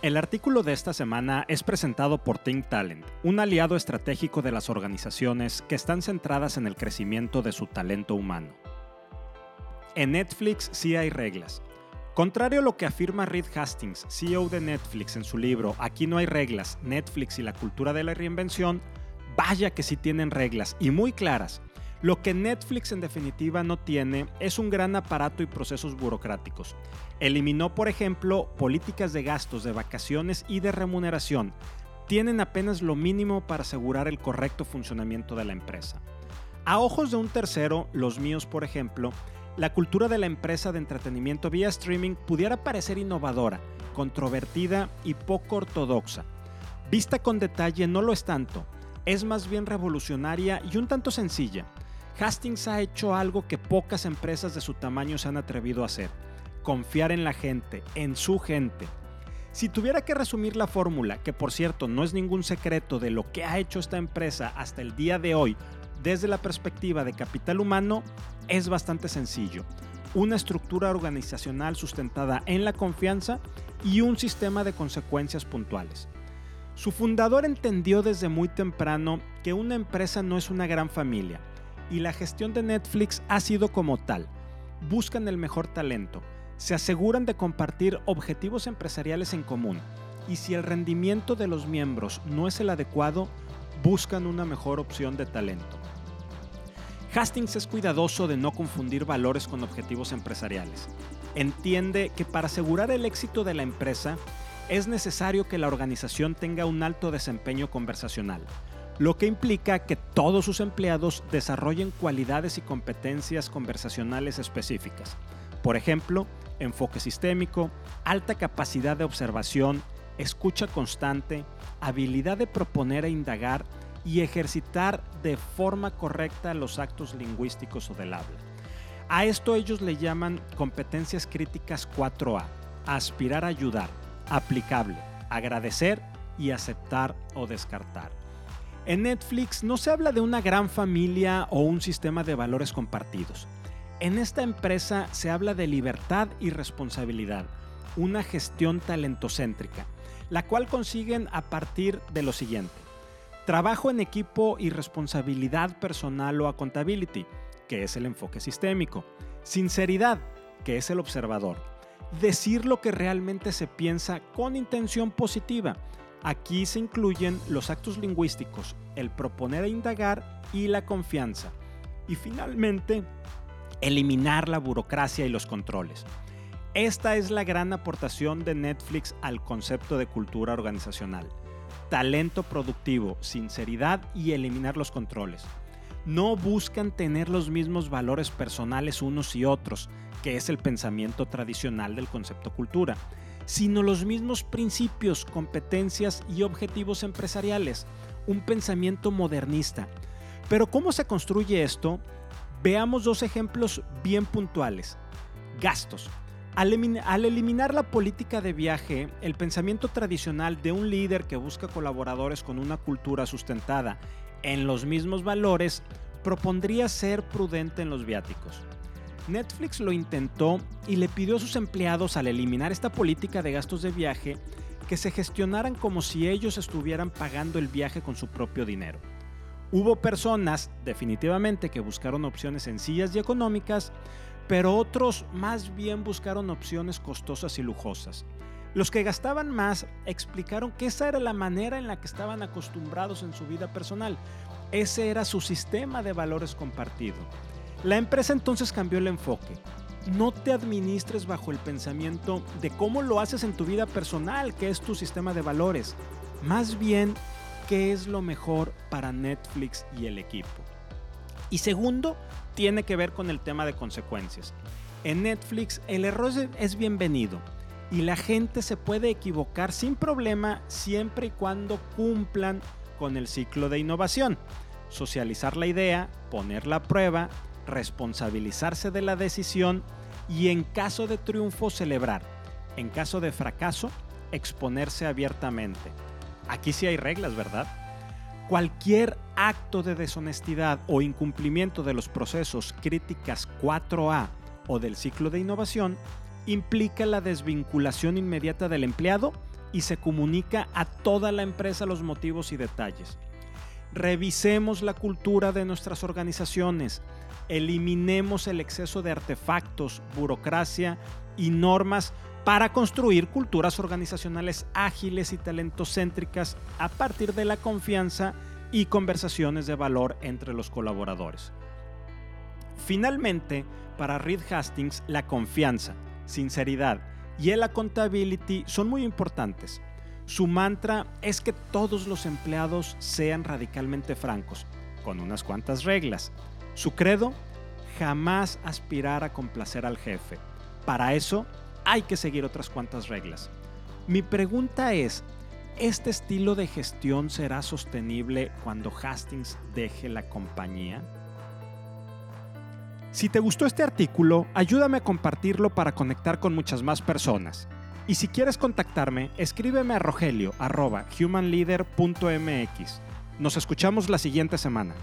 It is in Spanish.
El artículo de esta semana es presentado por Think Talent, un aliado estratégico de las organizaciones que están centradas en el crecimiento de su talento humano. En Netflix sí hay reglas. Contrario a lo que afirma Reed Hastings, CEO de Netflix en su libro Aquí no hay reglas, Netflix y la cultura de la reinvención, vaya que sí tienen reglas y muy claras. Lo que Netflix en definitiva no tiene es un gran aparato y procesos burocráticos. Eliminó, por ejemplo, políticas de gastos, de vacaciones y de remuneración. Tienen apenas lo mínimo para asegurar el correcto funcionamiento de la empresa. A ojos de un tercero, los míos por ejemplo, la cultura de la empresa de entretenimiento vía streaming pudiera parecer innovadora, controvertida y poco ortodoxa. Vista con detalle no lo es tanto, es más bien revolucionaria y un tanto sencilla. Hastings ha hecho algo que pocas empresas de su tamaño se han atrevido a hacer. Confiar en la gente, en su gente. Si tuviera que resumir la fórmula, que por cierto no es ningún secreto de lo que ha hecho esta empresa hasta el día de hoy, desde la perspectiva de capital humano, es bastante sencillo. Una estructura organizacional sustentada en la confianza y un sistema de consecuencias puntuales. Su fundador entendió desde muy temprano que una empresa no es una gran familia, y la gestión de Netflix ha sido como tal. Buscan el mejor talento, se aseguran de compartir objetivos empresariales en común y si el rendimiento de los miembros no es el adecuado, buscan una mejor opción de talento. Hastings es cuidadoso de no confundir valores con objetivos empresariales. Entiende que para asegurar el éxito de la empresa es necesario que la organización tenga un alto desempeño conversacional, lo que implica que todos sus empleados desarrollen cualidades y competencias conversacionales específicas. Por ejemplo, enfoque sistémico, alta capacidad de observación, escucha constante, habilidad de proponer e indagar y ejercitar de forma correcta los actos lingüísticos o del habla. A esto ellos le llaman competencias críticas 4A, aspirar a ayudar, aplicable, agradecer y aceptar o descartar. En Netflix no se habla de una gran familia o un sistema de valores compartidos. En esta empresa se habla de libertad y responsabilidad, una gestión talentocéntrica, la cual consiguen a partir de lo siguiente. Trabajo en equipo y responsabilidad personal o accountability, que es el enfoque sistémico. Sinceridad, que es el observador. Decir lo que realmente se piensa con intención positiva, Aquí se incluyen los actos lingüísticos, el proponer e indagar y la confianza. Y finalmente, eliminar la burocracia y los controles. Esta es la gran aportación de Netflix al concepto de cultura organizacional. Talento productivo, sinceridad y eliminar los controles. No buscan tener los mismos valores personales unos y otros, que es el pensamiento tradicional del concepto cultura sino los mismos principios, competencias y objetivos empresariales, un pensamiento modernista. Pero ¿cómo se construye esto? Veamos dos ejemplos bien puntuales. Gastos. Al, eliminar la política de viaje, el pensamiento tradicional de un líder que busca colaboradores con una cultura sustentada en los mismos valores propondría ser prudente en los viáticos. Netflix lo intentó y le pidió a sus empleados al eliminar esta política de gastos de viaje que se gestionaran como si ellos estuvieran pagando el viaje con su propio dinero. Hubo personas definitivamente que buscaron opciones sencillas y económicas, pero otros más bien buscaron opciones costosas y lujosas. Los que gastaban más explicaron que esa era la manera en la que estaban acostumbrados en su vida personal. Ese era su sistema de valores compartido. La empresa entonces cambió el enfoque. No te administres bajo el pensamiento de cómo lo haces en tu vida personal, que es tu sistema de valores. Más bien, qué es lo mejor para Netflix y el equipo. Y segundo, tiene que ver con el tema de consecuencias. En Netflix el error es bienvenido y la gente se puede equivocar sin problema siempre y cuando cumplan con el ciclo de innovación. Socializar la idea, ponerla a prueba responsabilizarse de la decisión y en caso de triunfo celebrar. En caso de fracaso, exponerse abiertamente. Aquí sí hay reglas, ¿verdad? Cualquier acto de deshonestidad o incumplimiento de los procesos críticas 4A o del ciclo de innovación implica la desvinculación inmediata del empleado y se comunica a toda la empresa los motivos y detalles. Revisemos la cultura de nuestras organizaciones, eliminemos el exceso de artefactos, burocracia y normas para construir culturas organizacionales ágiles y talentocéntricas a partir de la confianza y conversaciones de valor entre los colaboradores. Finalmente, para Reed Hastings, la confianza, sinceridad y el accountability son muy importantes. Su mantra es que todos los empleados sean radicalmente francos, con unas cuantas reglas. Su credo, jamás aspirar a complacer al jefe. Para eso hay que seguir otras cuantas reglas. Mi pregunta es, ¿este estilo de gestión será sostenible cuando Hastings deje la compañía? Si te gustó este artículo, ayúdame a compartirlo para conectar con muchas más personas. Y si quieres contactarme, escríbeme a rogelio.humanleader.mx. Nos escuchamos la siguiente semana.